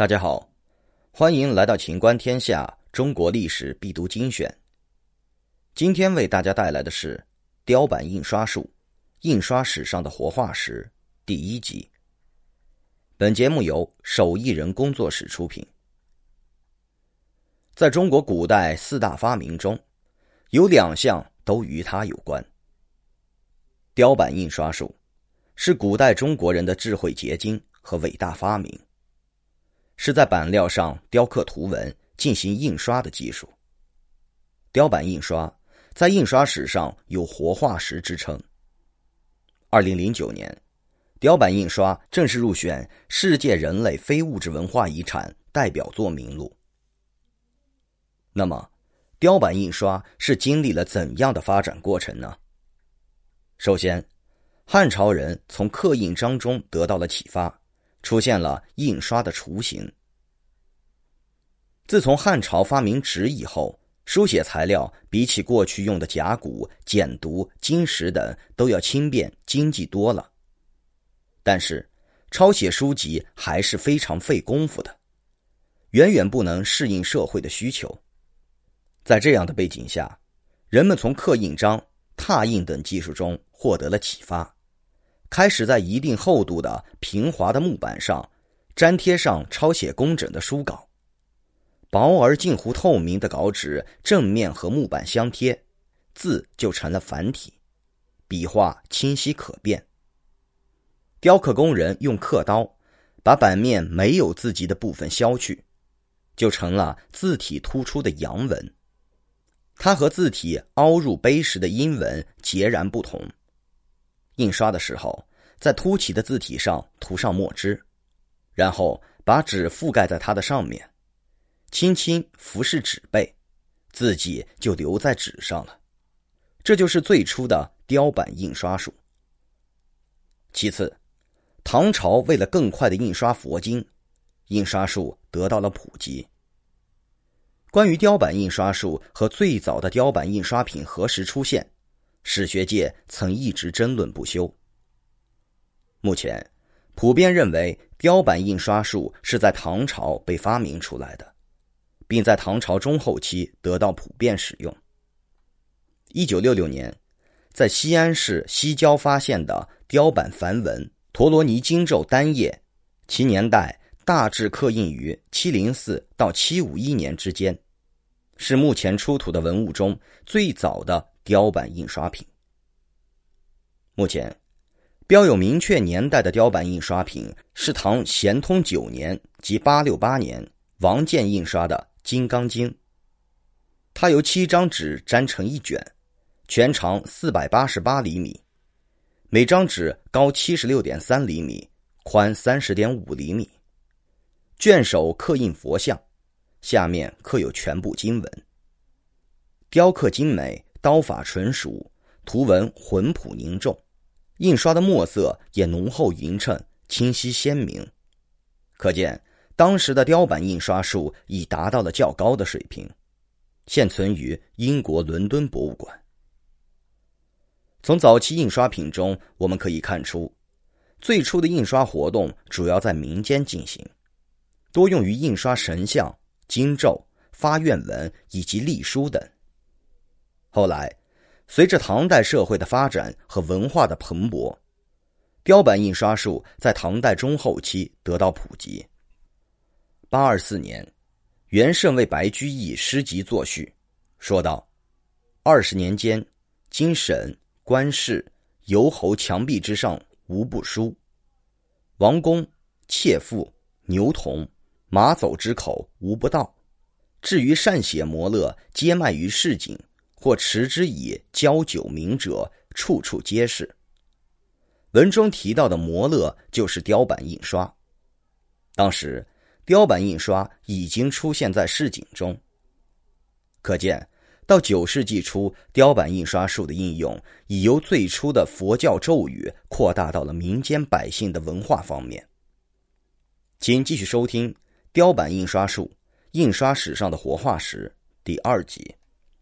大家好，欢迎来到秦观天下中国历史必读精选。今天为大家带来的是雕版印刷术，印刷史上的活化石第一集。本节目由手艺人工作室出品。在中国古代四大发明中，有两项都与它有关。雕版印刷术是古代中国人的智慧结晶和伟大发明。是在板料上雕刻图文进行印刷的技术。雕版印刷在印刷史上有活化石之称。二零零九年，雕版印刷正式入选世界人类非物质文化遗产代表作名录。那么，雕版印刷是经历了怎样的发展过程呢？首先，汉朝人从刻印章中得到了启发。出现了印刷的雏形。自从汉朝发明纸以后，书写材料比起过去用的甲骨、简牍、金石等都要轻便、经济多了。但是，抄写书籍还是非常费功夫的，远远不能适应社会的需求。在这样的背景下，人们从刻印章、拓印等技术中获得了启发。开始在一定厚度的平滑的木板上粘贴上抄写工整的书稿，薄而近乎透明的稿纸正面和木板相贴，字就成了繁体，笔画清晰可辨。雕刻工人用刻刀把版面没有字迹的部分削去，就成了字体突出的阳文。它和字体凹入碑时的阴文截然不同。印刷的时候，在凸起的字体上涂上墨汁，然后把纸覆盖在它的上面，轻轻拂拭纸背，字迹就留在纸上了。这就是最初的雕版印刷术。其次，唐朝为了更快的印刷佛经，印刷术得到了普及。关于雕版印刷术和最早的雕版印刷品何时出现？史学界曾一直争论不休。目前，普遍认为雕版印刷术是在唐朝被发明出来的，并在唐朝中后期得到普遍使用。一九六六年，在西安市西郊发现的雕版梵文陀罗尼经咒单页，其年代大致刻印于七零四到七五一年之间，是目前出土的文物中最早的。雕版印刷品，目前标有明确年代的雕版印刷品是唐咸通九年即八六八年王建印刷的《金刚经》，它由七张纸粘成一卷，全长四百八十八厘米，每张纸高七十六点三厘米，宽三十点五厘米，卷首刻印佛像，下面刻有全部经文，雕刻精美。刀法纯熟，图文浑朴凝重，印刷的墨色也浓厚匀称、清晰鲜明，可见当时的雕版印刷术已达到了较高的水平。现存于英国伦敦博物馆。从早期印刷品中，我们可以看出，最初的印刷活动主要在民间进行，多用于印刷神像、经咒、发愿文以及隶书等。后来，随着唐代社会的发展和文化的蓬勃，雕版印刷术在唐代中后期得到普及。八二四年，元圣为白居易诗集作序，说道：“二十年间，经省、官市、游侯墙壁之上无不书，王公、妾妇、牛童、马走之口无不到。至于善写摩勒，皆卖于市井。”或持之以交酒名者，处处皆是。文中提到的摩勒就是雕版印刷。当时，雕版印刷已经出现在市井中。可见，到九世纪初，雕版印刷术的应用已由最初的佛教咒语扩大到了民间百姓的文化方面。请继续收听《雕版印刷术：印刷史上的活化石》第二集。